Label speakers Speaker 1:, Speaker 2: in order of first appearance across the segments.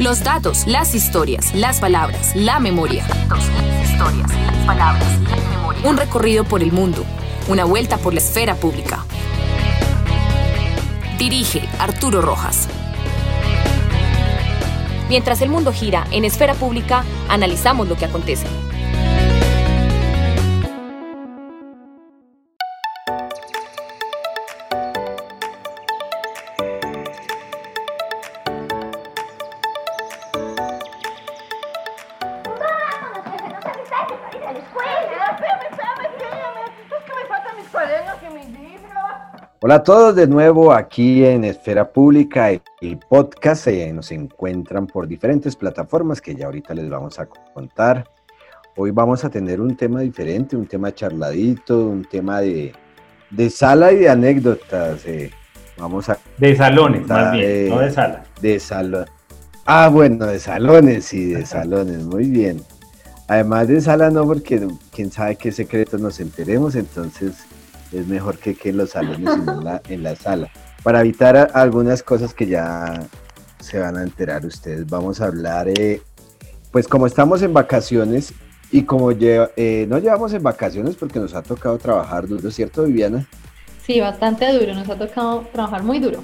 Speaker 1: Los datos, las historias, las palabras, la memoria. historias, las palabras, la memoria. Un recorrido por el mundo, una vuelta por la esfera pública. Dirige Arturo Rojas. Mientras el mundo gira en esfera pública, analizamos lo que acontece.
Speaker 2: Hola a todos de nuevo aquí en Esfera Pública, el, podcast. Eh, nos encuentran por diferentes plataformas que ya ahorita les vamos a contar. Hoy vamos a tener un tema diferente, un tema charladito, un tema de, sala y de anécdotas. Eh. vamos a...
Speaker 3: De salones, más bien, no de sala.
Speaker 2: De salón. Ah, bueno, de salones, sí, de salones, muy bien. Además de sala no, porque quién sabe qué secretos nos enteremos, entonces es mejor que, que en los salones, en la, en la sala. Para evitar algunas cosas que ya se van a enterar ustedes, vamos a hablar, eh, pues como estamos en vacaciones y como eh, no llevamos en vacaciones porque nos ha tocado trabajar duro, ¿cierto Viviana?
Speaker 4: Sí, bastante duro, nos ha tocado trabajar muy duro.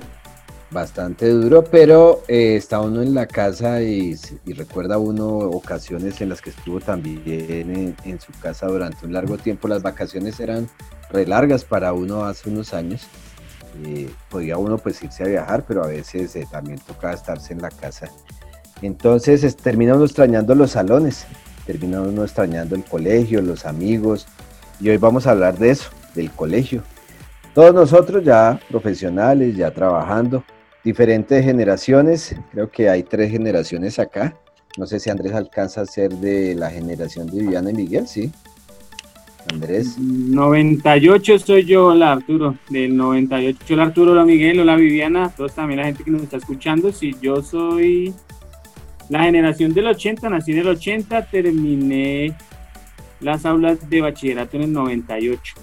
Speaker 2: Bastante duro, pero eh, está uno en la casa y, recuerda uno ocasiones en las que estuvo también en, en, su casa durante un largo tiempo. Las vacaciones eran re largas para uno hace unos años. Eh, podía uno pues irse a viajar, pero a veces eh, también tocaba estarse en la casa. Entonces termina uno extrañando los salones, termina uno extrañando el colegio, los amigos, y hoy vamos a hablar de eso, del colegio. Todos nosotros ya profesionales, ya trabajando, diferentes generaciones, creo que hay tres generaciones acá. No sé si Andrés alcanza a ser de la generación de Viviana y Miguel, sí.
Speaker 3: Andrés. 98 soy yo, hola Arturo, del 98. Hola Arturo, hola Miguel, hola Viviana, todos también la gente que nos está escuchando. Si yo soy la generación del 80, nací en el 80, terminé las aulas de bachillerato en el 98.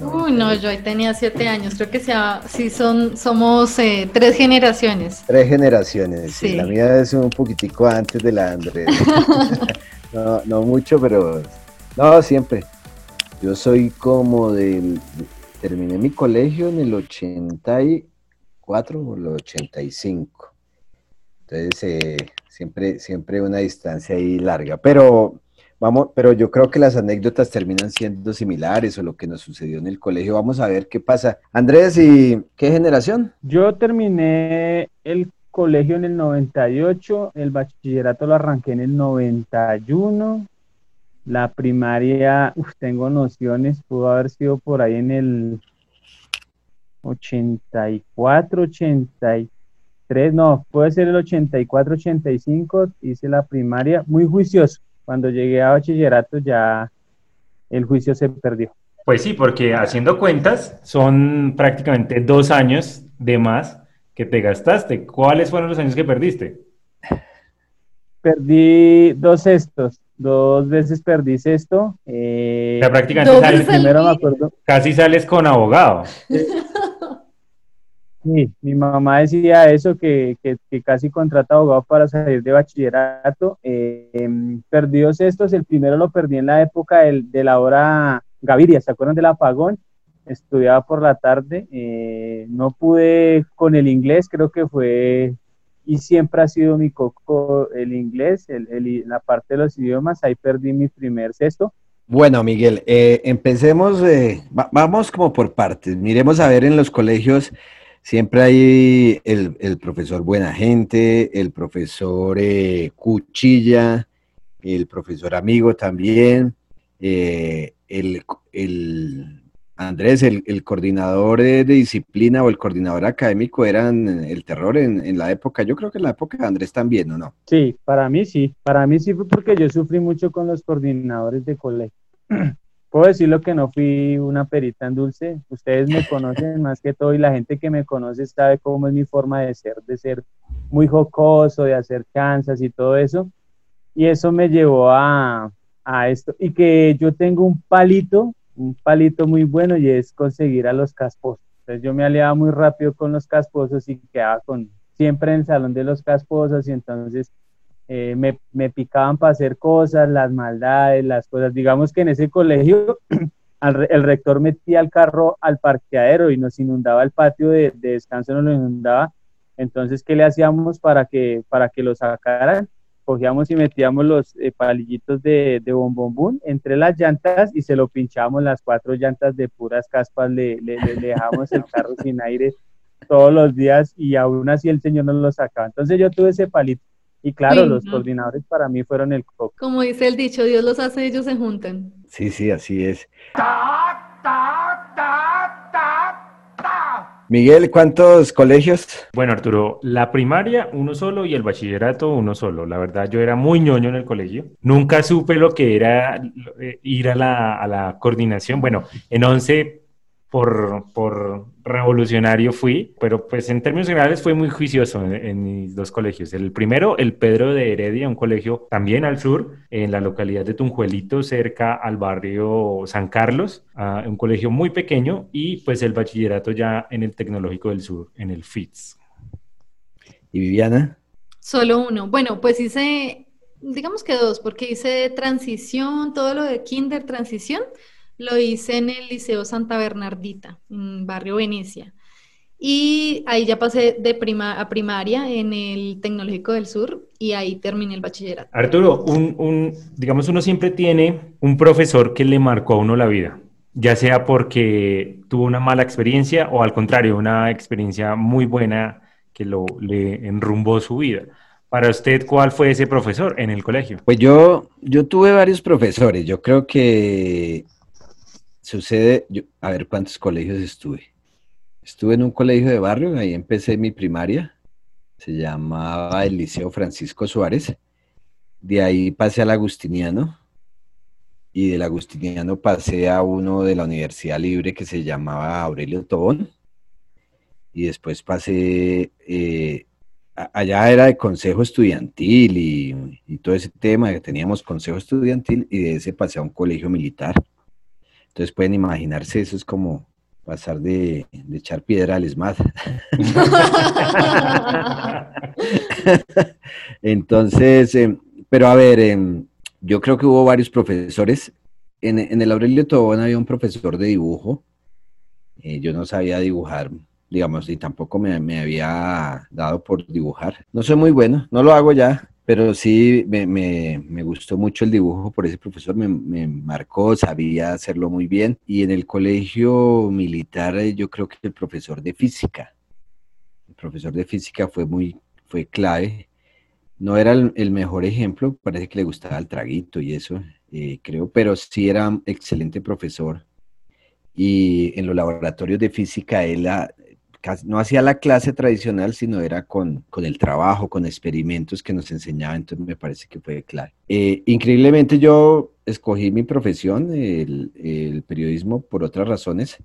Speaker 4: Uy, no, yo ahí tenía siete años. Creo que sea, sí son, somos eh, tres generaciones.
Speaker 2: Tres generaciones, sí. La mía es un poquitico antes de la Andrés. no, no mucho, pero no, siempre. Yo soy como del... Terminé mi colegio en el 84 o el 85. Entonces, eh, siempre, siempre una distancia ahí larga. Pero vamos, pero yo creo que las anécdotas terminan siendo similares o lo que nos sucedió en el colegio. Vamos a ver qué pasa. Andrés, ¿y qué generación?
Speaker 3: Yo terminé el colegio en el 98, el bachillerato lo arranqué en el 91 la primaria, tengo nociones, pudo haber sido por ahí en el 84, 83, no, puede ser el 84, 85, hice la primaria, muy juicioso. Cuando llegué a bachillerato ya el juicio se perdió. Pues sí, porque haciendo cuentas son prácticamente dos años de más que te gastaste. ¿Cuáles fueron los años que perdiste? Perdí dos sextos dos veces perdí esto. Eh, prácticamente sales, primero me acuerdo. Casi sales con abogado. Sí, mi mamá decía eso, que, casi contrata abogado para salir de bachillerato. Eh, em, perdí dos estos, el primero lo perdí en la época de la hora Gaviria, ¿se acuerdan del apagón? Estudiaba por la tarde, eh, no pude con el inglés, creo que fue y siempre ha sido mi coco el inglés, el, la parte de los idiomas, ahí perdí mi primer sexto.
Speaker 2: Bueno, Miguel, eh, empecemos, eh, vamos como por partes, miremos a ver en los colegios, siempre hay el, profesor buena gente, el profesor eh, cuchilla, el profesor amigo también, el, el Andrés, el, coordinador de, disciplina o el coordinador académico eran el terror en, la época, yo creo que en la época de Andrés también, ¿o no?
Speaker 3: Sí, para mí sí, para mí sí fue porque yo sufrí mucho con los coordinadores de colegio. Puedo decirlo que no fui una perita en dulce, ustedes me conocen más que todo y la gente que me conoce sabe cómo es mi forma de ser, de ser muy jocoso, de hacer chanzas y todo eso. Y eso me llevó a, a esto. Y que yo tengo un palito un palito muy bueno y es conseguir a los casposos. Entonces yo me aliaba muy rápido con los casposos y quedaba con siempre en el salón de los casposos y entonces eh, me, me, picaban para hacer cosas, las maldades, las cosas. Digamos que en ese colegio el rector metía el carro al parqueadero y nos inundaba el patio de, de descanso, nos lo inundaba. Entonces, ¿qué le hacíamos para que, para que lo sacaran? Cogíamos y metíamos los eh, palillitos de, de bombombún entre las llantas y se lo pinchábamos las cuatro llantas de puras caspas, le, le, le dejamos el carro sin aire todos los días y aún así el señor nos lo sacaba. Entonces yo tuve ese palito y claro, los coordinadores para mí fueron el coco.
Speaker 4: Como dice el dicho, Dios los hace, ellos se juntan.
Speaker 2: Sí, sí, así es. Miguel, ¿cuántos colegios?
Speaker 5: Bueno, Arturo, la primaria uno solo y el bachillerato uno solo. La verdad, yo era muy ñoño en el colegio. Nunca supe lo que era eh, ir a la, a la coordinación. Bueno, en 11 por, por, revolucionario fui, pero pues en términos generales fue muy juicioso en, mis dos colegios. El primero, el Pedro de Heredia, un colegio también al sur, en la localidad de Tunjuelito, cerca al barrio San Carlos, un colegio muy pequeño, y pues el bachillerato ya en el Tecnológico del Sur, en el FITS.
Speaker 2: ¿Y Viviana?
Speaker 4: Solo uno. Bueno, pues hice, digamos que dos, porque hice transición, todo lo de kinder transición lo hice en el Liceo Santa Bernardita, en Barrio Venecia. Y ahí ya pasé de prima a primaria en el Tecnológico del Sur y ahí terminé el bachillerato.
Speaker 5: Arturo, un, digamos, uno siempre tiene un profesor que le marcó a uno la vida, ya sea porque tuvo una mala experiencia o al contrario, una experiencia muy buena que lo, le enrumbó su vida. Para usted, ¿cuál fue ese profesor en el colegio?
Speaker 2: Pues yo, yo tuve varios profesores. Yo creo que sucede, a ver cuántos colegios estuve. Estuve en un colegio de barrio, ahí empecé mi primaria, se llamaba el Liceo Francisco Suárez. De ahí pasé al Agustiniano y del Agustiniano pasé a uno de la Universidad Libre que se llamaba Aurelio Tobón. Y después pasé, eh, allá era de consejo estudiantil y, y todo ese tema, que teníamos consejo estudiantil y de ese pasé a un colegio militar. Entonces pueden imaginarse, eso es como pasar de, echar piedra al ESMAD. Entonces, em, pero a ver, em, yo creo que hubo varios profesores. En, el Aurelio Tobón había un profesor de dibujo. Eh, yo no sabía dibujar, digamos, y tampoco me, me, había dado por dibujar. No soy muy bueno, no lo hago ya, pero sí me, gustó mucho el dibujo por ese profesor, me, marcó, sabía hacerlo muy bien. Y en el colegio militar eh, yo creo que el profesor de física, el profesor de física fue muy, fue clave. No era el, mejor ejemplo, parece que le gustaba el traguito y eso, eh, creo, pero sí era excelente profesor. Y en los laboratorios de física él no hacía la clase tradicional, sino era con, el trabajo, con experimentos que nos enseñaba, entonces me parece que fue clave. Eh, increíblemente yo escogí mi profesión, el, periodismo, por otras razones,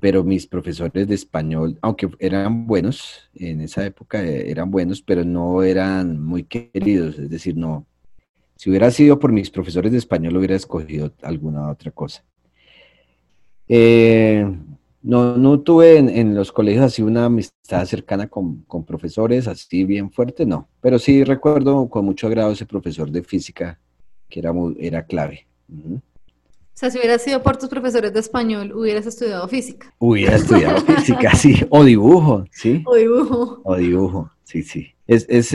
Speaker 2: pero mis profesores de español, aunque eran buenos, en esa época eh, eran buenos, pero no eran muy queridos, es decir, no, si hubiera sido por mis profesores de español hubiera escogido alguna otra cosa. Eh, no, no tuve en, los colegios así una amistad cercana con, profesores así bien fuerte, no. Pero sí recuerdo con mucho agrado ese profesor de física que era, era clave.
Speaker 4: O sea, si hubiera sido por tus profesores de español, hubieras estudiado física.
Speaker 2: Hubiera estudiado física, sí. O dibujo, sí.
Speaker 4: O dibujo.
Speaker 2: O dibujo, sí, sí. Es, es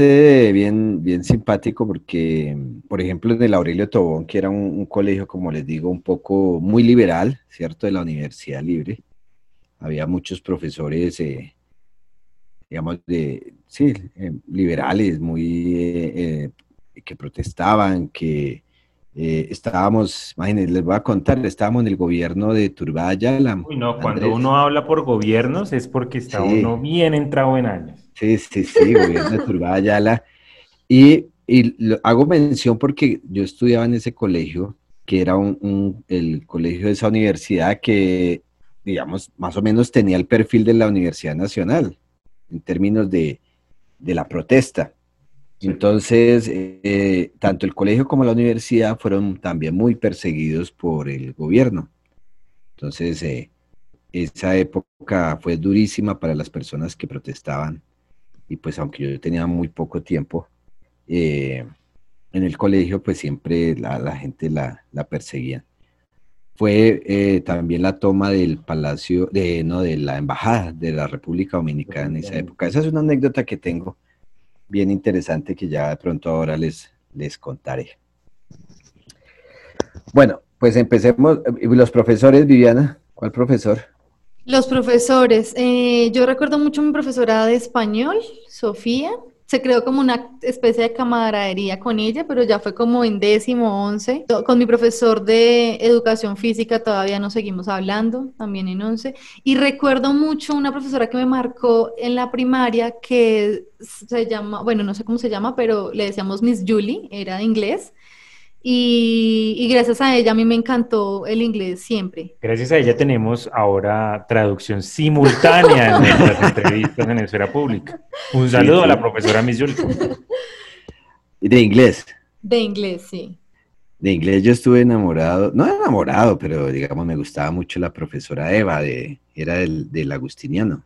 Speaker 2: bien, bien simpático porque, por ejemplo, en el Aurelio Tobón, que era un, un, colegio, como les digo, un poco muy liberal, ¿cierto? De la Universidad Libre había muchos profesores, eh, digamos, de, sí, eh, liberales, muy, eh, que protestaban, que estábamos, imagínense, les voy a contar, estábamos en el gobierno de Turbaya.
Speaker 5: Uy, no, cuando uno habla por gobiernos es porque está uno bien entrado en años.
Speaker 2: Sí, sí, sí, gobierno de Turbaya. Y, y hago mención porque yo estudiaba en ese colegio, que era un, el colegio de esa universidad que digamos, más o menos tenía el perfil de la Universidad Nacional en términos de, la protesta. Entonces, eh, tanto el colegio como la universidad fueron también muy perseguidos por el gobierno. Entonces, eh, esa época fue durísima para las personas que protestaban y pues aunque yo tenía muy poco tiempo eh, en el colegio, pues siempre la, gente la, la, perseguía. Fue eh, también la toma del palacio, de, no, de la embajada de la República Dominicana en esa época. Esa es una anécdota que tengo bien interesante que ya de pronto ahora les, les contaré. Bueno, pues empecemos. Los profesores, Viviana, ¿cuál profesor?
Speaker 4: Los profesores. Eh, yo recuerdo mucho mi profesora de español, Sofía. Se creó como una especie de camaradería con ella, pero ya fue como en décimo, once. Con mi profesor de educación física todavía nos seguimos hablando, también en once. Y recuerdo mucho una profesora que me marcó en la primaria que se llama, bueno, no sé cómo se llama, pero le decíamos Miss Julie, era de inglés. Y, gracias a ella a mí me encantó el inglés siempre.
Speaker 5: Gracias a ella tenemos ahora traducción simultánea en nuestras entrevistas en esfera pública. Un saludo a la profesora Miss
Speaker 2: ¿De inglés?
Speaker 4: De inglés, sí.
Speaker 2: De inglés yo estuve enamorado, no enamorado, pero digamos me gustaba mucho la profesora Eva, de, era del, del agustiniano,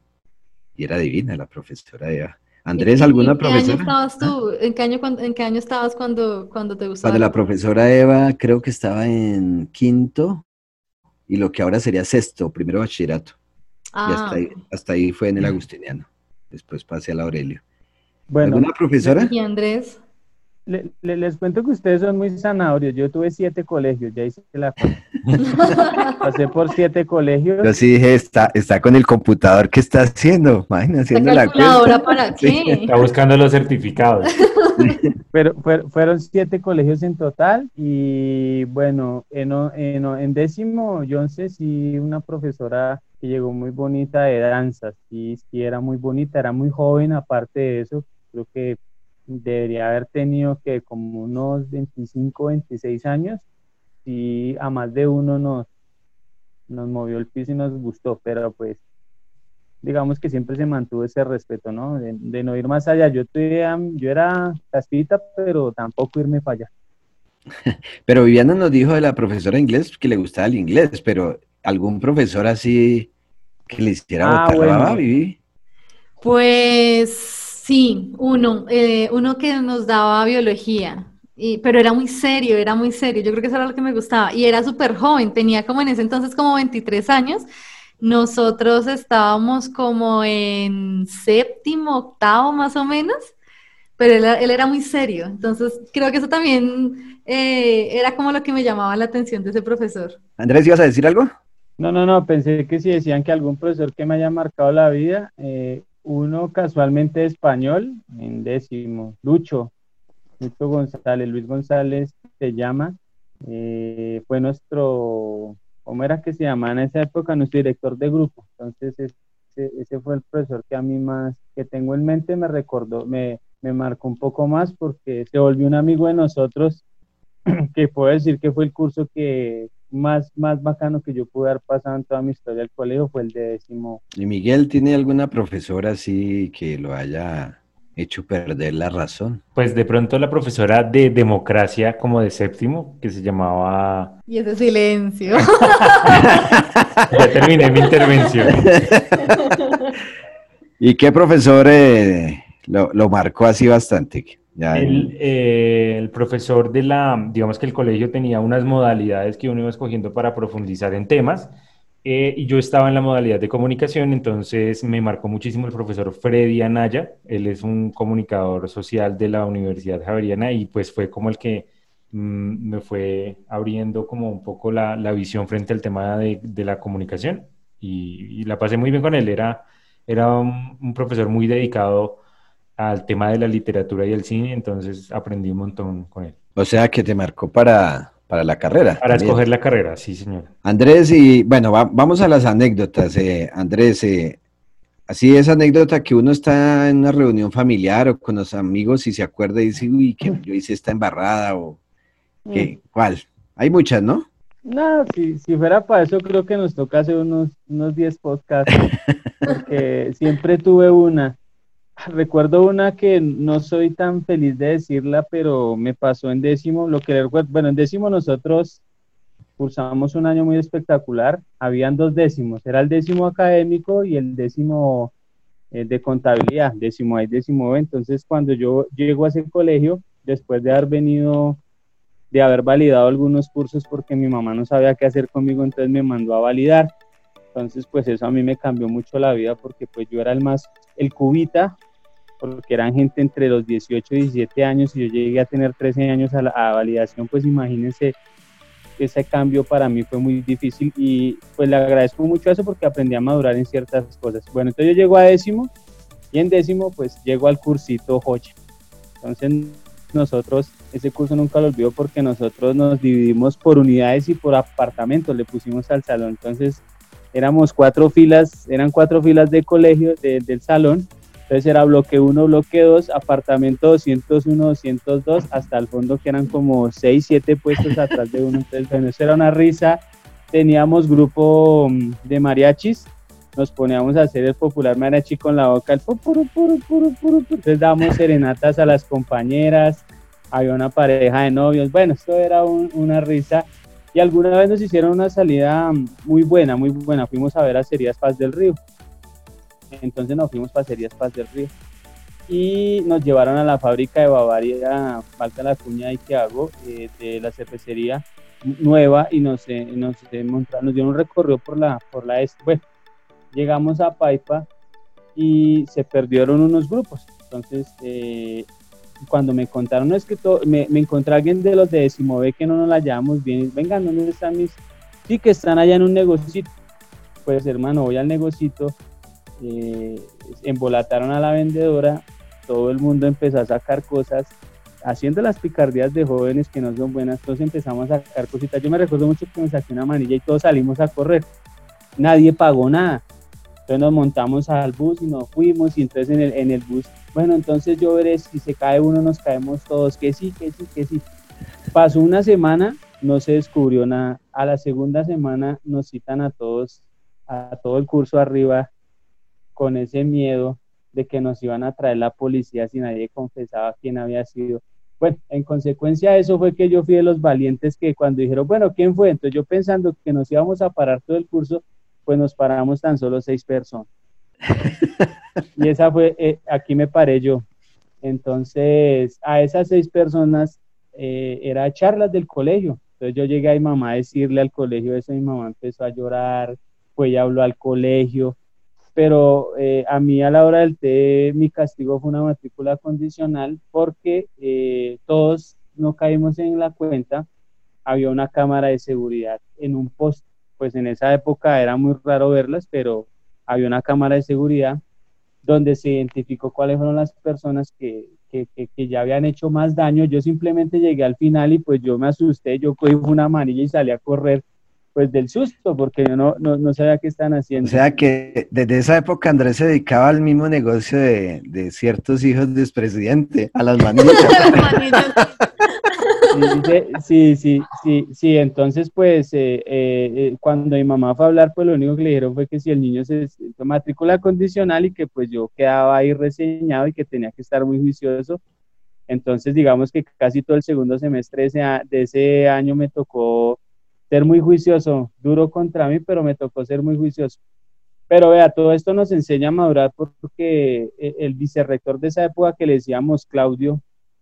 Speaker 2: y era divina la profesora Eva. Andrés, ¿alguna profesora? ¿En qué año
Speaker 4: estabas tú? ¿En qué año, en qué año estabas cuando, cuando te gustaba?
Speaker 2: Cuando la profesora Eva creo que estaba en quinto y lo que ahora sería sexto, primero bachillerato. Y hasta ahí, ah. hasta ahí fue en el agustiniano. Después pasé al Aurelio.
Speaker 3: Bueno,
Speaker 2: ¿Alguna profesora?
Speaker 4: Y Andrés
Speaker 3: les cuento que ustedes son muy zanahorios. Yo tuve siete colegios, ya hice la Pasé por siete colegios.
Speaker 2: Yo sí dije, está, está con el computador, ¿qué está haciendo? Imagina, haciendo la
Speaker 4: cuenta. para qué?
Speaker 5: Está buscando los certificados.
Speaker 3: Pero fueron siete colegios en total y bueno, en, en, en décimo, yo sé si una profesora que llegó muy bonita de danzas, sí, sí era muy bonita, era muy joven, aparte de eso, creo que debería haber tenido que como unos 25, 26 años y a más de uno nos, nos movió el piso y nos gustó, pero pues digamos que siempre se mantuvo ese respeto, ¿no? De, no ir más allá. Yo, yo era casquita, pero tampoco irme para allá.
Speaker 2: Pero Viviana nos dijo de la profesora de inglés que le gustaba el inglés, pero algún profesor así que le hiciera ah, botar Vivi.
Speaker 4: Pues Sí, uno, eh, uno que nos daba biología, y, pero era muy serio, era muy serio, yo creo que eso era lo que me gustaba, y era súper joven, tenía como en ese entonces como 23 años, nosotros estábamos como en séptimo, octavo más o menos, pero él, era muy serio, entonces creo que eso también eh, era como lo que me llamaba la atención de ese profesor.
Speaker 2: Andrés, ¿ibas a decir algo?
Speaker 3: No, no, no, pensé que si decían que algún profesor que me haya marcado la vida, eh, uno casualmente español, en décimo, Lucho, Lucho González, Luis González se llama, eh, fue nuestro, ¿cómo era que se llamaba en esa época? Nuestro director de grupo. Entonces, ese, fue el profesor que a mí más, que tengo en mente, me recordó, me, me marcó un poco más porque se volvió un amigo de nosotros, que puedo decir que fue el curso que, más, más bacano que yo pude haber pasado en toda mi historia del colegio fue el de décimo.
Speaker 2: ¿Y Miguel tiene alguna profesora así que lo haya hecho perder la razón?
Speaker 5: Pues de pronto la profesora de democracia como de séptimo, que se llamaba...
Speaker 4: Y ese silencio.
Speaker 5: ya terminé mi intervención.
Speaker 2: ¿Y qué profesor eh, lo, lo marcó así bastante?
Speaker 5: Eh, el, profesor de la, digamos que el colegio tenía unas modalidades que uno iba escogiendo para profundizar en temas, eh, y yo estaba en la modalidad de comunicación, entonces me marcó muchísimo el profesor Freddy Anaya, él es un comunicador social de la Universidad Javeriana y pues fue como el que mm, me fue abriendo como un poco la, la visión frente al tema de, de la comunicación. Y, la pasé muy bien con él, era, era un profesor muy dedicado al tema de la literatura y el cine, entonces aprendí un montón con él.
Speaker 2: O sea que te marcó para, para la carrera.
Speaker 5: Para escoger la carrera, sí, señor.
Speaker 2: Andrés, y bueno, vamos a las anécdotas. Eh, Andrés, eh, así es anécdota que uno está en una reunión familiar o con los amigos y se acuerda y dice, uy, que yo hice esta embarrada o que, mm. ¿cuál? Hay muchas, ¿no?
Speaker 3: No, si, si fuera para eso creo que nos toca hacer unos, unos 10 podcasts, porque siempre tuve una. Recuerdo una que no soy tan feliz de decirla, pero me pasó en décimo. Lo que bueno, en décimo nosotros cursamos un año muy espectacular. Habían dos décimos, era el décimo académico y el décimo eh, de contabilidad, décimo y décimo. Entonces, cuando yo llego a ese colegio, después de haber venido, de haber validado algunos cursos porque mi mamá no sabía qué hacer conmigo, entonces me mandó a validar. Entonces, pues eso a mí me cambió mucho la vida porque pues yo era el más, el cubita, porque eran gente entre los 18 y 17 años y yo llegué a tener 13 años a, la, a validación, pues imagínense ese cambio para mí fue muy difícil y pues le agradezco mucho eso porque aprendí a madurar en ciertas cosas. Bueno, entonces yo llego a décimo y en décimo pues llego al cursito Hocha. Entonces nosotros, ese curso nunca lo olvido porque nosotros nos dividimos por unidades y por apartamentos, le pusimos al salón. Entonces éramos cuatro filas, eran cuatro filas de colegio del salón entonces era bloque 1, bloque 2, apartamento 201, 202, hasta el fondo que eran como 6, 7 puestos atrás de uno. Entonces, bueno, eso era una risa. Teníamos grupo mm, de mariachis, nos poníamos a hacer el popular mariachi con la boca, el puro, puro, puro, puro. Entonces dábamos serenatas a las compañeras, había una pareja de novios. Bueno, esto era una risa. Y alguna vez nos hicieron una salida mm, muy buena, muy buena. Fuimos a ver a Serías Paz del Río. Entonces nos fuimos para Cerías Paz del Río y nos llevaron a la fábrica de Bavaria, falta la cuña y que hago, eh, de la cervecería nueva y nos, eh, nos, eh, nos dieron un recorrido por la, por la este. Bueno, llegamos a Paipa y se perdieron unos grupos. Entonces, cuando me contaron, es que me, me, encontré alguien de los de décimo B que no nos la llevamos bien. Vengan, ¿dónde están mis? Sí, que están allá en un negocito. Pues hermano, voy al negocito eh, embolataron a la vendedora, todo el mundo empezó a sacar cosas, haciendo las picardías de jóvenes que no son buenas, todos empezamos a sacar cositas. Yo me recuerdo mucho que me saqué una manilla y todos salimos a correr. Nadie pagó nada. Entonces nos montamos al bus y nos fuimos y entonces en el, en el bus, bueno, entonces yo veré si se cae uno, nos caemos todos, que sí, que sí, que sí. Pasó una semana, no se descubrió nada. A la segunda semana nos citan a todos, a todo el curso arriba con ese miedo de que nos iban a traer la policía si nadie confesaba quién había sido. Bueno, en consecuencia de eso fue que yo fui de los valientes que cuando dijeron, bueno, ¿quién fue? Entonces yo pensando que nos íbamos a parar todo el curso, pues nos paramos tan solo seis personas. y esa fue, eh, aquí me paré yo. Entonces, a esas seis personas eh, era charlas del colegio. Entonces yo llegué a mi mamá a decirle al colegio eso, mi mamá empezó a llorar, pues ella habló al colegio, pero eh, a mí a la hora del té mi castigo fue una matrícula condicional porque eh, todos no caímos en la cuenta, había una cámara de seguridad en un post, pues en esa época era muy raro verlas, pero había una cámara de seguridad donde se identificó cuáles fueron las personas que, que, que, ya habían hecho más daño. Yo simplemente llegué al final y pues yo me asusté, yo cogí una manilla y salí a correr pues del susto, porque yo no, no, no, sabía qué están haciendo.
Speaker 2: O sea que desde esa época Andrés se dedicaba al mismo negocio de, de ciertos hijos del expresidente, a las manillas.
Speaker 3: sí, sí, sí, sí, entonces pues eh, eh, eh, cuando mi mamá fue a hablar, pues lo único que le dijeron fue que si el niño se matrícula condicional y que pues yo quedaba ahí reseñado y que tenía que estar muy juicioso. Entonces digamos que casi todo el segundo semestre de ese año me tocó ser muy juicioso, duro contra mí, pero me tocó ser muy juicioso. Pero vea, todo esto nos enseña a madurar porque e, el vicerrector de esa época que le decíamos Claudio,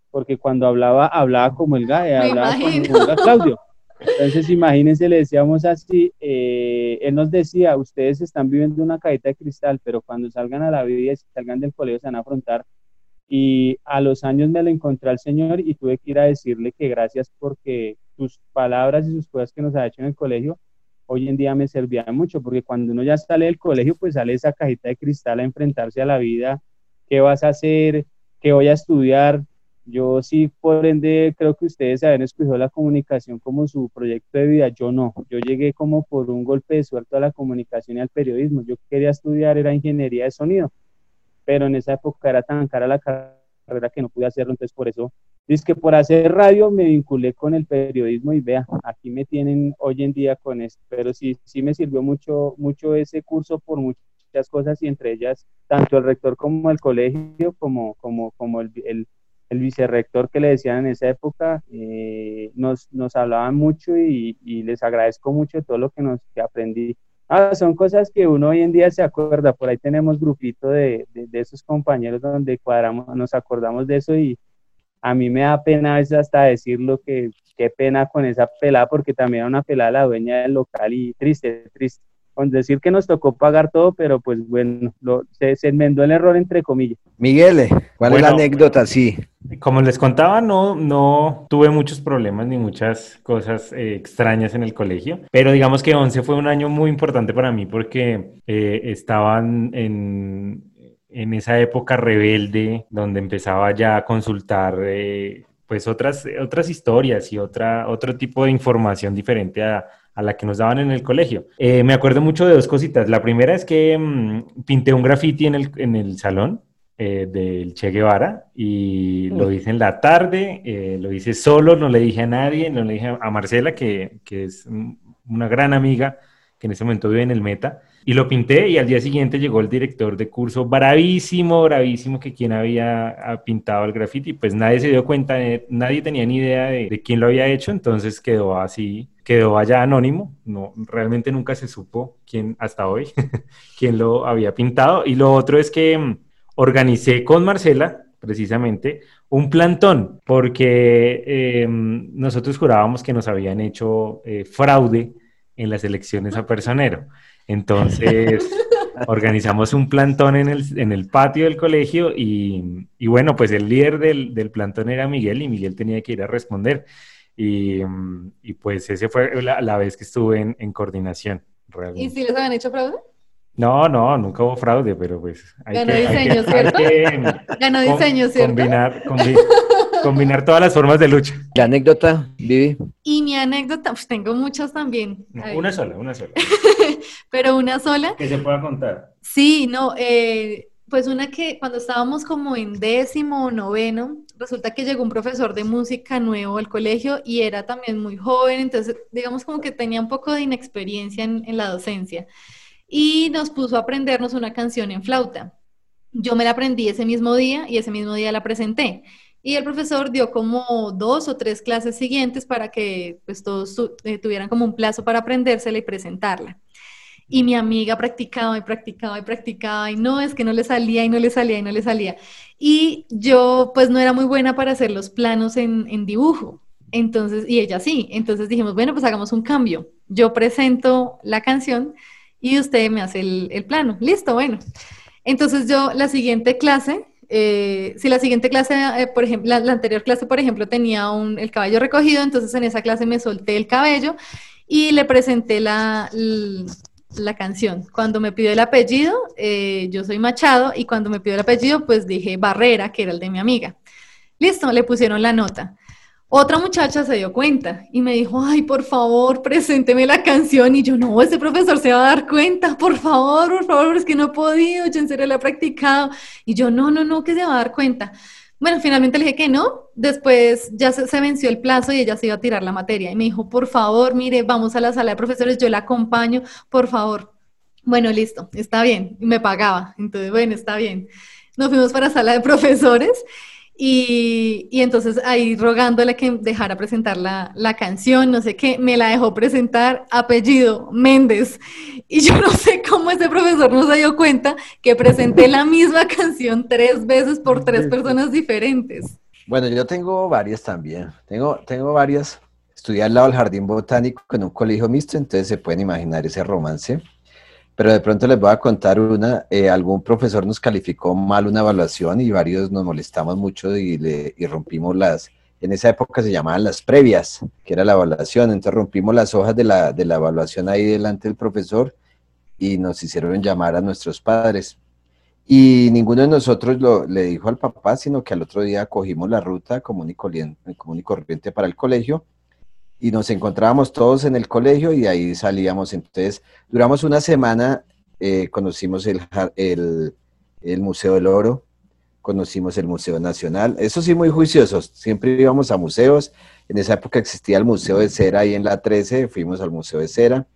Speaker 3: porque cuando hablaba, hablaba como el gallo, hablaba como el Claudio. Entonces, imagínense, le decíamos así, eh, él nos decía, ustedes están viviendo una cajita de cristal, pero cuando salgan a la vida y salgan del colegio se van a afrontar y a los años me lo encontré al Señor y tuve que ir a decirle que gracias porque tus palabras y sus cosas que nos ha hecho en el colegio hoy en día me servían mucho, porque cuando uno ya sale del colegio, pues sale esa cajita de cristal a enfrentarse a la vida, qué vas a hacer, qué voy a estudiar. Yo sí, por ende, creo que ustedes habían escogido la comunicación como su proyecto de vida, yo no. Yo llegué como por un golpe de suerte a la comunicación y al periodismo. Yo quería estudiar, era ingeniería de sonido pero en esa época era tan cara la carrera que no pude hacerlo, entonces por eso, es que por hacer radio me vinculé con el periodismo y vea, aquí me tienen hoy en día con esto, pero sí, sí me sirvió mucho, mucho ese curso por muchas cosas y entre ellas, tanto el rector como el colegio, como, como, como el, el, el vicerrector que le decían en esa época, eh, nos, nos hablaban mucho y, y, les agradezco mucho todo lo que, nos, que aprendí Ah, son cosas que uno hoy en día se acuerda. Por ahí tenemos grupito de, de, esos compañeros donde cuadramos, nos acordamos de eso y a mí me da pena a veces hasta decirlo que qué pena con esa pelada porque también era una pelada la dueña del local y triste, triste. Con decir que nos tocó pagar todo, pero pues bueno, se, se, enmendó el error entre comillas.
Speaker 2: Miguel, ¿cuál es la anécdota? Sí.
Speaker 5: Como les contaba, no, no tuve muchos problemas ni muchas cosas eh, extrañas en el colegio, pero digamos que 11 fue un año muy importante para mí porque eh, estaban en, en, esa época rebelde donde empezaba ya a consultar eh, pues otras, otras historias y otra, otro tipo de información diferente a, a la que nos daban en el colegio. Eh, me acuerdo mucho de dos cositas. La primera es que mm, pinté un graffiti en el, en el salón eh, del Che Guevara y lo hice en la tarde, eh, lo hice solo, no le dije a nadie, no le dije a Marcela, que, que es una gran amiga que en ese momento vive en el Meta. Y lo pinté y al día siguiente llegó el director de curso, bravísimo, bravísimo, que quien había pintado el graffiti, pues nadie se dio cuenta, nadie tenía ni idea de, de, quién lo había hecho, entonces quedó así, quedó allá anónimo, no, realmente nunca se supo quién, hasta hoy, quién lo había pintado. Y lo otro es que mm, organicé con Marcela, precisamente, un plantón, porque em, nosotros jurábamos que nos habían hecho eh, fraude en las elecciones a personero. Entonces, organizamos un plantón en el, en el patio del colegio y, y, bueno, pues el líder del, del, plantón era Miguel y Miguel tenía que ir a responder. Y, y pues esa fue la, la, vez que estuve en, en coordinación.
Speaker 4: Realmente. ¿Y si les habían hecho fraude?
Speaker 5: No, no, nunca hubo fraude, pero pues...
Speaker 4: Hay Ganó que, diseño, que, ¿cierto? Ganó diseño, ¿cierto?
Speaker 5: Combinar, combinar combinar todas las formas de lucha.
Speaker 2: ¿La anécdota, Vivi?
Speaker 4: Y mi anécdota, pues tengo muchas también.
Speaker 5: una sola, una sola.
Speaker 4: Pero una sola.
Speaker 5: Que se pueda contar.
Speaker 4: Sí, no, eh, pues una que cuando estábamos como en décimo o noveno, resulta que llegó un profesor de música nuevo al colegio y era también muy joven, entonces digamos como que tenía un poco de inexperiencia en, en la docencia. Y nos puso a aprendernos una canción en flauta. Yo me la aprendí ese mismo día y ese mismo día la presenté y el profesor dio como dos o tres clases siguientes para que pues, todos eh, tuvieran como un plazo para aprendérsela y presentarla. Y mi amiga practicaba y practicaba y practicaba y no, es que no le salía y no le salía y no le salía. Y yo pues no era muy buena para hacer los planos en, en dibujo. Entonces, y ella sí. Entonces dijimos, bueno, pues hagamos un cambio. Yo presento la canción y usted me hace el, el plano. Listo, bueno. Entonces yo la siguiente clase eh, si la siguiente clase, eh, por ejemplo, la, anterior clase, por ejemplo, tenía un, el cabello recogido, entonces en esa clase me solté el cabello y le presenté la, la, canción. Cuando me pidió el apellido, eh, yo soy Machado, y cuando me pidió el apellido, pues dije Barrera, que era el de mi amiga. Listo, le pusieron la nota. Otra muchacha se dio cuenta y me dijo, ay, por favor, presénteme la canción. Y yo, no, ese profesor se va a dar cuenta, por favor, por favor, es que no he podido, yo en serio la he practicado. Y yo, no, no, no, que se va a dar cuenta. Bueno, finalmente le dije que no, después ya se, se, venció el plazo y ella se iba a tirar la materia. Y me dijo, por favor, mire, vamos a la sala de profesores, yo la acompaño, por favor. Bueno, listo, está bien. Y me pagaba. Entonces, bueno, está bien. Nos fuimos para la sala de profesores y, y, entonces ahí rogándole que dejara presentar la, la, canción, no sé qué, me la dejó presentar, apellido Méndez. Y yo no sé cómo ese profesor no se dio cuenta que presenté la misma canción tres veces por tres personas diferentes.
Speaker 2: Bueno, yo tengo varias también. Tengo, tengo varias. Estudié al lado del jardín botánico en un colegio mixto, entonces se pueden imaginar ese romance pero de pronto les voy a contar una, eh, algún profesor nos calificó mal una evaluación y varios nos molestamos mucho y, le, y rompimos las, en esa época se llamaban las previas, que era la evaluación, entonces rompimos las hojas de la, de la evaluación ahí delante del profesor y nos hicieron llamar a nuestros padres. Y ninguno de nosotros lo, le dijo al papá, sino que al otro día cogimos la ruta común y, común y corriente para el colegio y nos encontrábamos todos en el colegio y ahí salíamos. Entonces, duramos una semana, eh, conocimos el, el, el, Museo del Oro, conocimos el Museo Nacional, eso sí, muy juiciosos, siempre íbamos a museos. En esa época existía el Museo de Cera ahí en la 13, fuimos al Museo de Cera.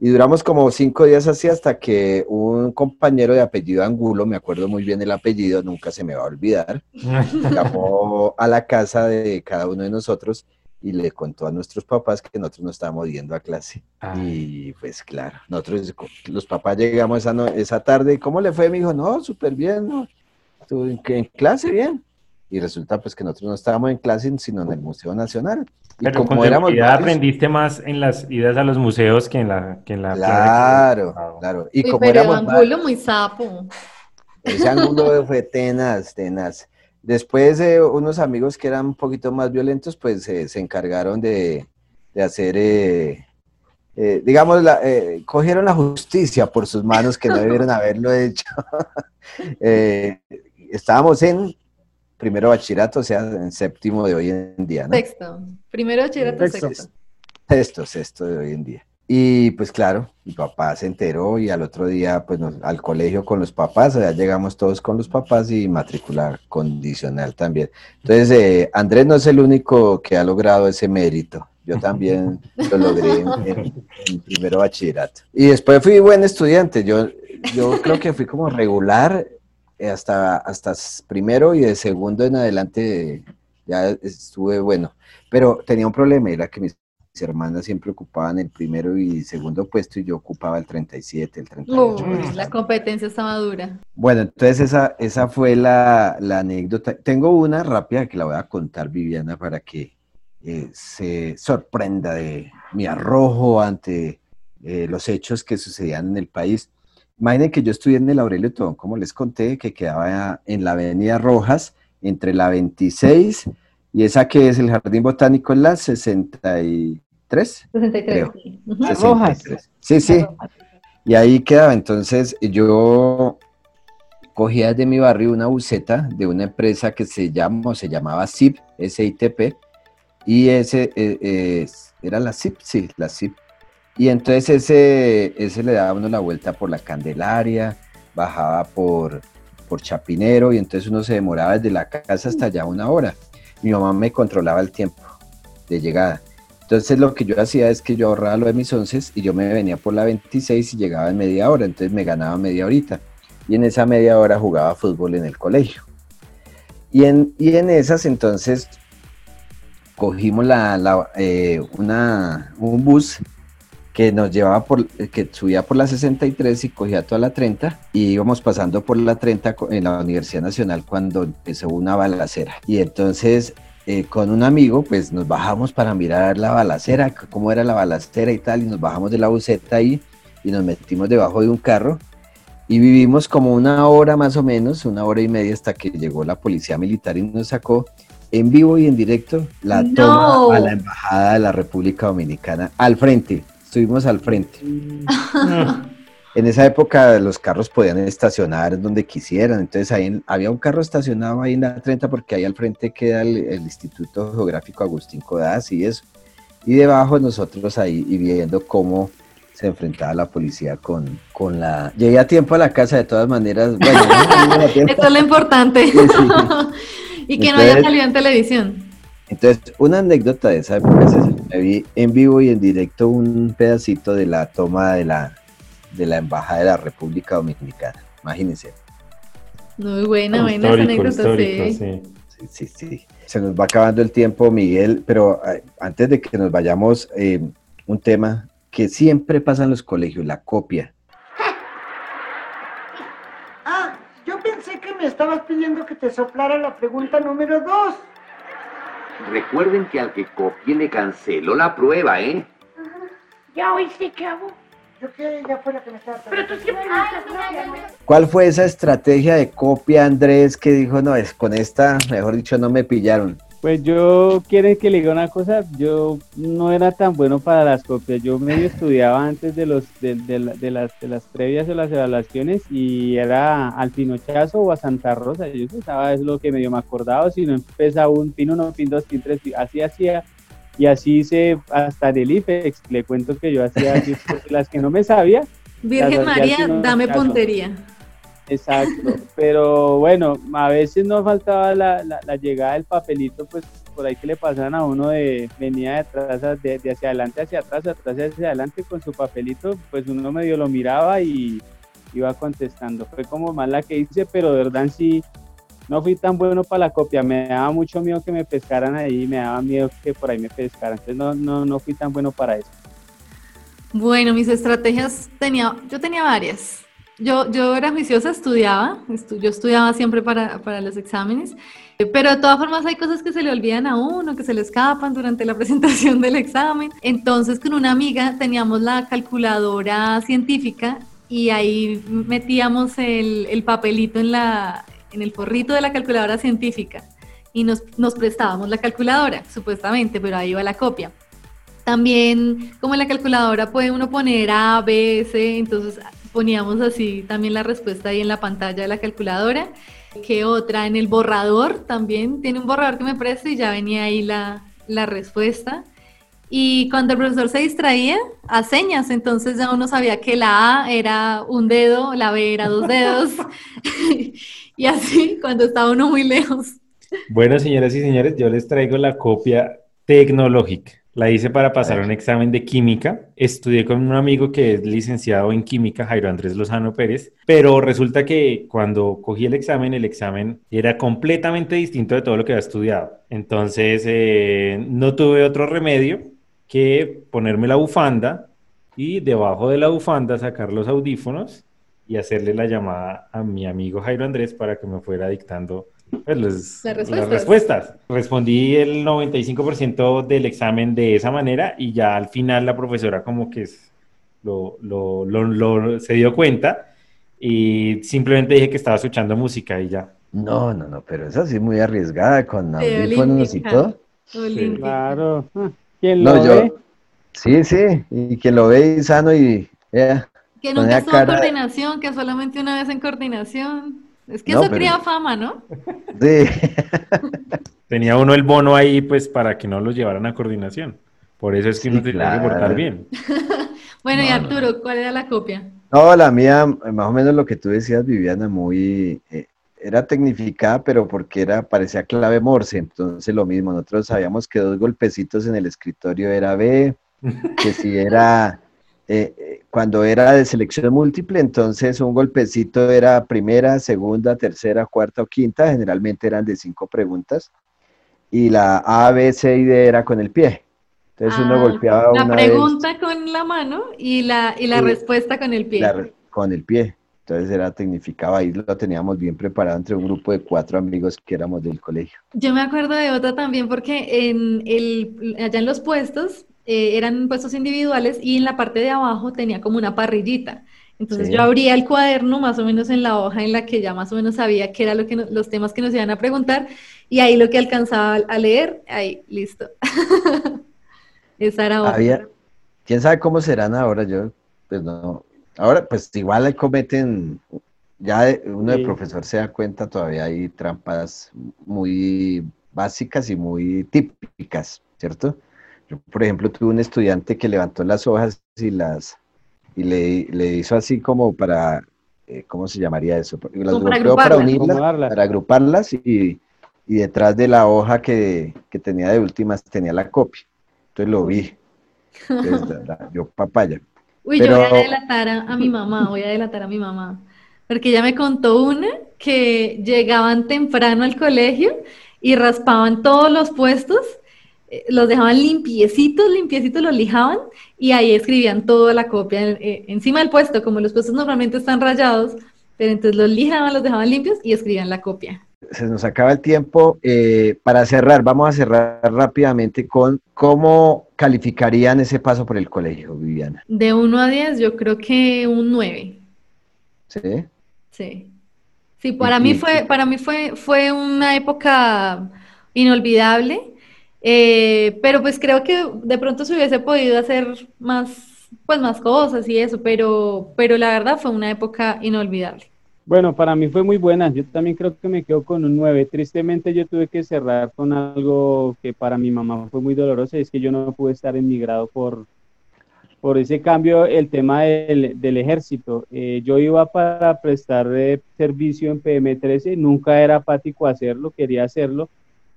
Speaker 2: Y duramos como cinco días así hasta que un compañero de apellido Angulo, me acuerdo muy bien el apellido, nunca se me va a olvidar, llamó a la casa de cada uno de nosotros y le contó a nuestros papás que nosotros no estábamos yendo a clase.
Speaker 5: Ah.
Speaker 2: Y pues claro, nosotros, los papás llegamos esa, no- esa tarde, ¿cómo le fue? Me dijo, no, súper bien, ¿no? ¿Tú en, en clase? Bien. Y resulta pues que nosotros no estábamos en clase, sino en el Museo Nacional. Y
Speaker 5: Pero
Speaker 2: como
Speaker 5: con
Speaker 2: éramos varios-
Speaker 5: aprendiste más en las idas a los museos que en la, que en la clase.
Speaker 2: Claro,
Speaker 5: Wow.
Speaker 2: claro. Y
Speaker 4: Uy,
Speaker 2: como
Speaker 4: pero
Speaker 2: éramos varios-
Speaker 4: muy sapo.
Speaker 2: Ese ángulo fue tenaz, tenaz. Después, eh, unos amigos que eran un poquito más violentos, pues eh, se encargaron de, de hacer, eh, eh, digamos, la- eh, cogieron la justicia por sus manos que no debieron haberlo hecho. Eh, estábamos en primero bachillerato, o sea, en séptimo de hoy en día, ¿no?
Speaker 4: Sexto. Primero bachillerato,
Speaker 3: Sexto.
Speaker 4: sexto.
Speaker 2: Sexto, sexto de hoy en día. Y pues claro, mi papá se enteró y al otro día pues nos- al colegio con los papás, allá llegamos todos con los papás y matrícula condicional también. Entonces, eh, Andrés no es el único que ha logrado ese mérito. Yo también lo logré en, en- en primero bachillerato. Y después fui buen estudiante. Yo, yo creo que fui como regular eh, hasta, hasta primero y de segundo en adelante ya estuve bueno. Pero tenía un problema, era que mis hermanas siempre ocupaban el primero y segundo puesto y yo ocupaba el 37, el 38.
Speaker 4: Uy, la competencia estaba dura.
Speaker 2: Bueno, entonces esa, esa fue la, la anécdota. Tengo una rápida que la voy a contar, Viviana, para que eh, se sorprenda de mi arrojo ante eh, los hechos que sucedían en el país. Imaginen que yo estudié en el Aurelio Tobón, como les conté, que quedaba en la Avenida Rojas, entre la 26 y esa que es el Jardín Botánico, en la 63.
Speaker 4: 63.
Speaker 2: Creo.
Speaker 4: sí.
Speaker 3: Rojas.
Speaker 2: 63. Sí, sí. Y ahí quedaba. Entonces yo cogía de mi barrio una buceta de una empresa que se llama, se llamaba SIP, SITP, y ese eh, eh, era la SIP, sí, la SIP. Y entonces ese, ese le daba uno la vuelta por la Candelaria, bajaba por, por Chapinero, y entonces uno se demoraba desde la casa hasta allá una hora. Mi mamá me controlaba el tiempo de llegada. Entonces lo que yo hacía es que yo ahorraba lo de mis once y yo me venía por la 26 y llegaba en media hora, entonces me ganaba media horita. Y en esa media hora jugaba fútbol en el colegio. Y en, y en esas entonces cogimos la, eh, una, un bus que nos llevaba por, que subía por la 63 y cogía toda la 30 y íbamos pasando por la 30 co- en la Universidad Nacional cuando empezó una balacera. Y entonces eh, con un amigo pues nos bajamos para mirar la balacera, cómo era la balacera y tal, y nos bajamos de la buseta ahí y nos metimos debajo de un carro y vivimos como una hora más o menos, una hora y media hasta que llegó la policía militar y nos sacó en vivo y en directo la
Speaker 4: No.
Speaker 2: toma a la embajada de la República Dominicana al frente. Estuvimos al frente. En esa época los carros podían estacionar donde quisieran, entonces ahí en- había un carro estacionado ahí en la 30 porque ahí al frente queda el, el Instituto Geográfico Agustín Codaz y eso. Y debajo nosotros ahí y viendo cómo se enfrentaba la policía con, con la... Llegué a tiempo a la casa de todas maneras. Bueno, no.
Speaker 4: Esto es lo importante.
Speaker 2: Sí, sí.
Speaker 4: y que no haya salido en televisión.
Speaker 2: Entonces, una anécdota de esa época, me vi en vivo y en directo un pedacito de la toma de la, de la Embajada de la República Dominicana. Imagínense.
Speaker 4: Muy buena, buena esa
Speaker 5: Histórico,
Speaker 4: anécdota,
Speaker 5: histórico,
Speaker 4: sí.
Speaker 5: sí.
Speaker 2: Sí, sí, sí. Se nos va acabando el tiempo, Miguel, pero eh, antes de que nos vayamos, eh, un tema que siempre pasa en los colegios, la copia.
Speaker 6: Ah, yo pensé que me estabas pidiendo que te soplara la pregunta número dos.
Speaker 7: Recuerden que al que copie le canceló la prueba, ¿eh?
Speaker 6: Ya oíste qué hago. Yo que ella fue la que me estaba Pero tú siempre me estás.
Speaker 2: ¿Cuál fue esa estrategia de copia, Andrés, que dijo, no, es con esta, mejor dicho, no me pillaron?
Speaker 3: Pues yo, quieren que le diga una cosa, yo no era tan bueno para las copias, yo medio estudiaba antes de los de, de la- de las, de las previas o las evaluaciones y era al Pinochazo o a Santa Rosa, yo pensaba es lo que medio me acordaba, si no empezaba un pin uno, pin dos, pin tres, pin- así hacía, y así hice hasta en el IFEX, le cuento que yo hacía así, las que no me sabía,
Speaker 4: Virgen María, dame
Speaker 3: caso. Exacto, pero bueno, a veces no faltaba la, la, la llegada del papelito, pues por ahí que le pasaban a uno de venía de atrás, de, de hacia adelante hacia atrás, atrás hacia adelante con su papelito, pues uno medio lo miraba y iba contestando. Fue como más la que hice, pero de verdad sí, no fui tan bueno para la copia, me daba mucho miedo que me pescaran ahí, me daba miedo que por ahí me pescaran, entonces no, no, no fui tan bueno para eso.
Speaker 4: Bueno, mis estrategias tenía, yo tenía varias. Yo, yo era juiciosa, estudiaba, yo estudiaba siempre para, para los exámenes, pero de todas formas hay cosas que se le olvidan a uno, que se le escapan durante la presentación del examen. Entonces con una amiga teníamos la calculadora científica y ahí metíamos el, el papelito en, la, en el forrito de la calculadora científica y nos, nos prestábamos la calculadora, supuestamente, pero ahí iba la copia. También, como en la calculadora puede uno poner A, B, C, entonces poníamos así también la respuesta ahí en la pantalla de la calculadora. ¿Qué otra? En el borrador también, tiene un borrador que me presta y ya venía ahí la, la respuesta. Y cuando el profesor se distraía, a señas, entonces ya uno sabía que la A era un dedo, la B era dos dedos, y así cuando estaba uno muy lejos.
Speaker 5: Bueno, señoras y señores, yo les traigo la copia tecnológica. La hice para pasar un examen de química. Estudié con un amigo que es licenciado en química, Jairo Andrés Lozano Pérez, pero resulta que cuando cogí el examen, el examen era completamente distinto de todo lo que había estudiado. Entonces, eh, no tuve otro remedio que ponerme la bufanda y debajo de la bufanda sacar los audífonos y hacerle la llamada a mi amigo Jairo Andrés para que me fuera dictando pues, las, respuestas. Respondí el 95% del examen de esa manera y ya al final la profesora como que lo, se dio cuenta y simplemente dije que estaba escuchando música y ya.
Speaker 2: No, no, no, pero esa sí muy arriesgada con audífonos y todo.
Speaker 3: Claro. ¿Quién lo ve?
Speaker 2: Sí, sí, y quien lo ve sano y...
Speaker 4: que nunca estuvo en coordinación, que solamente una vez en coordinación. Es que eso crea fama, ¿no?
Speaker 2: Sí.
Speaker 5: Tenía uno el bono ahí, pues, para que no los llevaran a coordinación. Por eso es que uno tenía que portar bien.
Speaker 4: bueno, y Arturo, ¿cuál era la copia?
Speaker 2: No, la mía, más o menos lo que tú decías, Viviana, muy... Eh, era tecnificada, pero porque era, parecía clave Morse, entonces lo mismo, nosotros sabíamos que dos golpecitos en el escritorio era B, que si era eh, cuando era de selección múltiple, entonces un golpecito era primera, segunda, tercera, cuarta o quinta, generalmente eran de cinco preguntas, y la A, B, C y D era con el pie. Entonces uno ah, golpeaba
Speaker 4: la pregunta con la mano y la, y la respuesta con el pie.
Speaker 2: con el pie. Entonces era tecnificado, ahí lo teníamos bien preparado entre un grupo de cuatro amigos que éramos del colegio.
Speaker 4: Yo me acuerdo de otra también porque en el, allá en los puestos eh, eran puestos individuales y en la parte de abajo tenía como una parrillita. Entonces yo abría el cuaderno más o menos en la hoja en la que ya más o menos sabía qué era lo que los temas que nos iban a preguntar y ahí lo que alcanzaba a leer, ahí, listo. Esa era otra.
Speaker 2: ¿Quién sabe cómo serán ahora? Yo, pues no. Ahora, pues igual cometen, ya uno de profesor se da cuenta, todavía hay trampas muy básicas y muy típicas, ¿cierto? Por ejemplo, tuve un estudiante que levantó las hojas y las y le, hizo así como para, eh, ¿cómo se llamaría eso?
Speaker 4: Las para, para unirlas,
Speaker 2: para agruparlas y, detrás de la hoja que, tenía de últimas tenía la copia. Entonces lo vi. yo papaya.
Speaker 4: Uy, yo voy a delatar a, mi mamá, voy a delatar a mi mamá. Porque ella me contó una que llegaban temprano al colegio y raspaban todos los puestos los dejaban limpiecitos, limpiecitos los lijaban y ahí escribían toda la copia eh, encima del puesto, como los puestos normalmente están rayados, pero entonces los lijaban, los dejaban limpios y escribían la copia.
Speaker 2: Se nos acaba el tiempo. Eh, para cerrar, vamos a cerrar rápidamente con cómo calificarían ese paso por el colegio, Viviana.
Speaker 4: De 1 a 10, yo creo que un 9.
Speaker 2: ¿Sí?
Speaker 4: Sí. Sí, para mí fue, para mí fue, fue una época inolvidable eh, pero pues creo que de pronto se hubiese podido hacer más, pues más cosas y eso, pero, pero la verdad fue una época inolvidable.
Speaker 3: Bueno, para mí fue muy buena. Yo también creo que me quedo con un 9. Tristemente yo tuve que cerrar con algo que para mi mamá fue muy doloroso, es que yo no pude estar en mi grado por, por ese cambio, el tema del, del ejército. Eh, yo iba para prestar eh, servicio en PM13, nunca era apático hacerlo, quería hacerlo,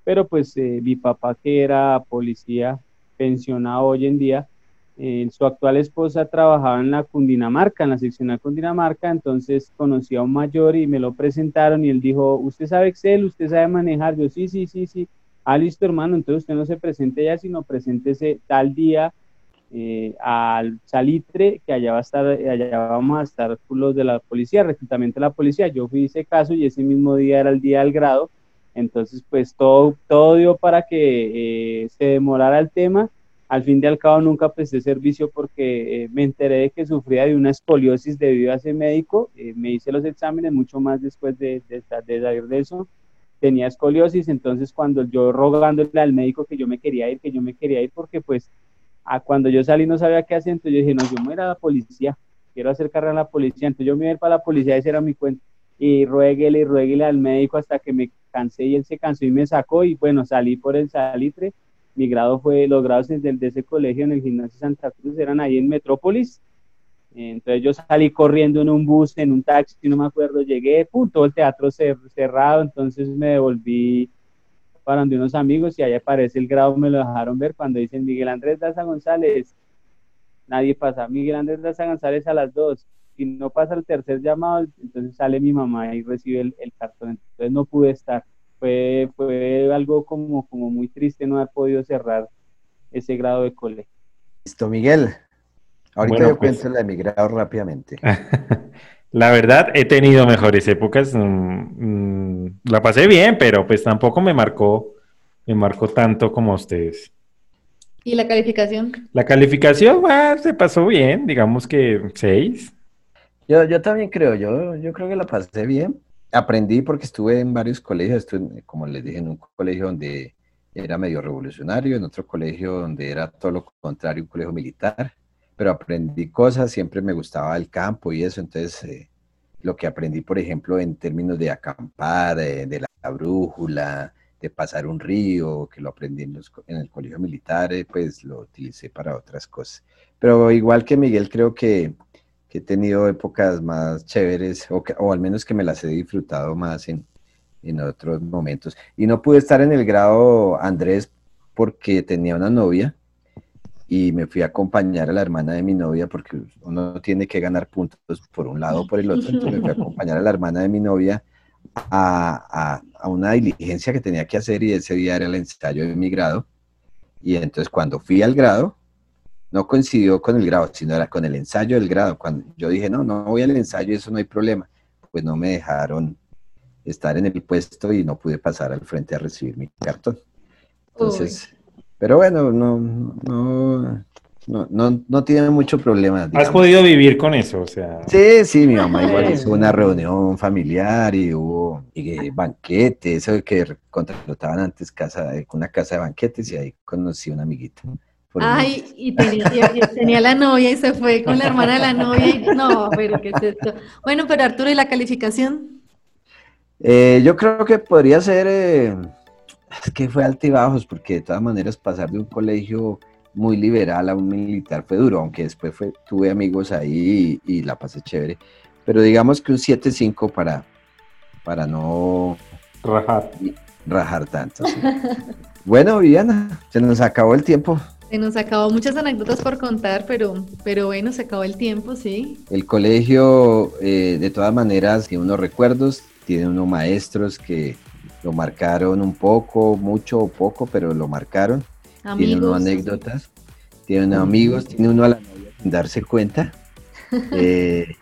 Speaker 3: pero pues eh, mi papá que era policía pensionado hoy en día, eh, su actual esposa trabajaba en la Cundinamarca, en la seccional Cundinamarca, entonces conocí a un mayor y me lo presentaron y él dijo, ¿usted sabe Excel? ¿Usted sabe manejar? Yo, sí, sí, sí, sí. Ah, listo, hermano, entonces usted no se presente ya, sino preséntese tal día eh, al Salitre, que allá va a estar, allá vamos a estar los de la policía, reclutamiento de la policía. Yo fui ese caso y ese mismo día era el día del grado, entonces pues todo, todo dio para que eh, se demorara el tema al fin y al cabo nunca presté servicio porque eh, me enteré de que sufría de una escoliosis debido a ese médico. Eh, me hice los exámenes mucho más después de, de, de, salir de eso. Tenía escoliosis, entonces cuando yo rogándole al médico que yo me quería ir, que yo me quería ir porque pues a cuando yo salí no sabía qué hacer, entonces yo dije, no, yo me voy a la policía, quiero hacer carrera a la policía, entonces yo me iba a ir para la policía, ese era mi cuento. Y rueguele y rueguele al médico hasta que me cansé y él se cansó y me sacó y bueno, salí por el salitre. Mi grado fue, los grados de, ese colegio en el gimnasio Santa Cruz eran ahí en Metrópolis. Entonces yo salí corriendo en un bus, en un taxi, no me acuerdo, llegué, punto, todo el teatro cerrado, entonces me devolví para donde unos amigos y ahí aparece el grado, me lo dejaron ver cuando dicen Miguel Andrés Daza González, nadie pasa, Miguel Andrés Daza González a las dos, y no pasa el tercer llamado, entonces sale mi mamá y recibe el, el cartón, entonces no pude estar fue, fue algo como, como muy triste no haber podido cerrar ese grado de colegio.
Speaker 2: Listo, Miguel. Ahorita yo pues, cuento la de mi grado rápidamente.
Speaker 5: la verdad, he tenido mejores épocas. Mm, mm, la pasé bien, pero pues tampoco me marcó, me marcó tanto como ustedes.
Speaker 4: ¿Y la calificación?
Speaker 5: La calificación, se pasó bien, digamos que seis.
Speaker 2: Yo, yo también creo, yo, yo creo que la pasé bien aprendí porque estuve en varios colegios, estuve, como les dije, en un colegio donde era medio revolucionario, en otro colegio donde era todo lo contrario, un colegio militar, pero aprendí cosas, siempre me gustaba el campo y eso, entonces eh, lo que aprendí, por ejemplo, en términos de acampar, de, la, brújula, de pasar un río, que lo aprendí en, en el colegio militar, eh, pues lo utilicé para otras cosas. Pero igual que Miguel, creo que que he tenido épocas más chéveres, o, o al menos que me las he disfrutado más en, en otros momentos. Y no pude estar en el grado Andrés porque tenía una novia y me fui a acompañar a la hermana de mi novia porque uno tiene que ganar puntos por un lado o por el otro. Entonces me fui a acompañar a la hermana de mi novia a, a, a, una diligencia que tenía que hacer y ese día era el ensayo de mi grado. Y entonces cuando fui al grado, no coincidió con el grado, sino era con el ensayo del grado. Cuando yo dije, no, no voy al ensayo, eso no hay problema, pues no me dejaron estar en el puesto y no pude pasar al frente a recibir mi cartón. Entonces, pero bueno, no, no, no, no, tiene mucho problema.
Speaker 5: ¿Has podido vivir con eso? O sea...
Speaker 2: Sí, sí, mi mamá igual hizo una reunión familiar y hubo y, banquete, eso que contrataban antes casa, una casa de banquetes y ahí conocí una amiguita.
Speaker 4: Ay, y tenía, la novia y se fue con la hermana de la novia. no, pero ¿qué es esto? Bueno, pero Arturo, ¿y la calificación?
Speaker 2: Eh, yo creo que podría ser, eh, es que fue altibajos, porque de todas maneras pasar de un colegio muy liberal a un militar fue duro, aunque después fue, tuve amigos ahí y, la pasé chévere. Pero digamos que un 7-5 para, para no
Speaker 5: rajar,
Speaker 2: rajar tanto. bueno, Viviana, se nos acabó el tiempo.
Speaker 4: Se nos acabó muchas anécdotas por contar, pero, pero bueno, se acabó el tiempo, sí.
Speaker 2: El colegio, eh, de todas maneras, tiene unos recuerdos, tiene unos maestros que lo marcaron un poco, mucho o poco, pero lo marcaron. Tiene unas anécdotas, tiene unos amigos, tiene uno a la novia sin darse cuenta eh,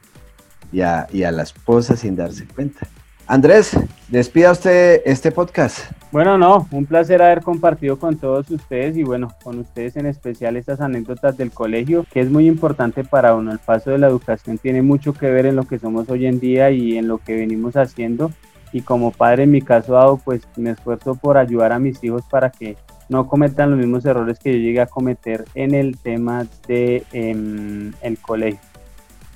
Speaker 2: y, a, y a la esposa sin darse cuenta. Andrés, despida usted este podcast.
Speaker 3: Bueno, no, un placer haber compartido con todos ustedes y bueno, con ustedes en especial estas anécdotas del colegio, que es muy importante para uno. El paso de la educación tiene mucho que ver en lo que somos hoy en día y en lo que venimos haciendo. Y como padre, en mi caso dado, pues me esfuerzo por ayudar a mis hijos para que no cometan los mismos errores que yo llegué a cometer en el tema de em, el colegio.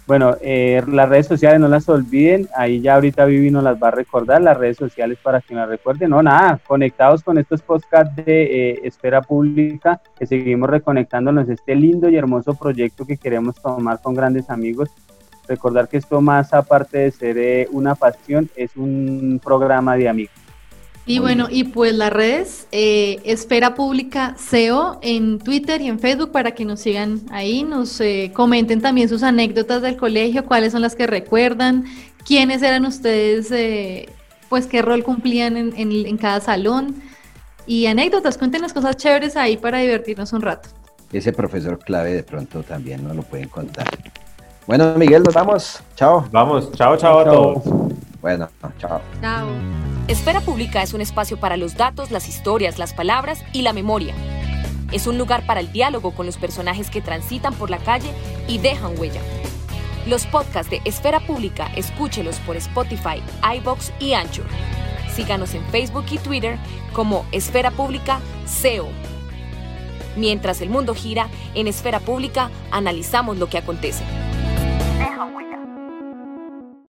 Speaker 3: Bueno, eh, las redes sociales no las olviden, ahí ya ahorita Vivi nos las va a recordar, las redes sociales para que nos recuerden. No, nada, conectados con estos podcasts de eh, Esfera Pública, que seguimos reconectándonos este lindo y hermoso proyecto que queremos tomar con grandes amigos. Recordar que esto más aparte de ser eh, una pasión, es un programa de amigos.
Speaker 4: Y bueno, y pues las redes, eh, Esfera Pública SEO en Twitter y en Facebook para que nos sigan ahí, nos eh, comenten también sus anécdotas del colegio, cuáles son las que recuerdan, quiénes eran ustedes, eh, pues qué rol cumplían en, en cada salón y anécdotas, cuéntenos cosas chéveres ahí para divertirnos un rato.
Speaker 2: Ese profesor clave de pronto también nos lo pueden contar. Bueno, Miguel, nos vamos. Chao.
Speaker 5: Vamos, chao, chao a todos.
Speaker 2: Bueno, chao.
Speaker 4: Chao.
Speaker 1: Esfera Pública es un espacio para los datos, las historias, las palabras y la memoria. Es un lugar para el diálogo con los personajes que transitan por la calle y dejan huella. Los podcasts de Esfera Pública, escúchelos por Spotify, iBox y Anchor. Síganos en Facebook y Twitter como Esfera Pública SEO. Mientras el mundo gira, en Esfera Pública analizamos lo que acontece.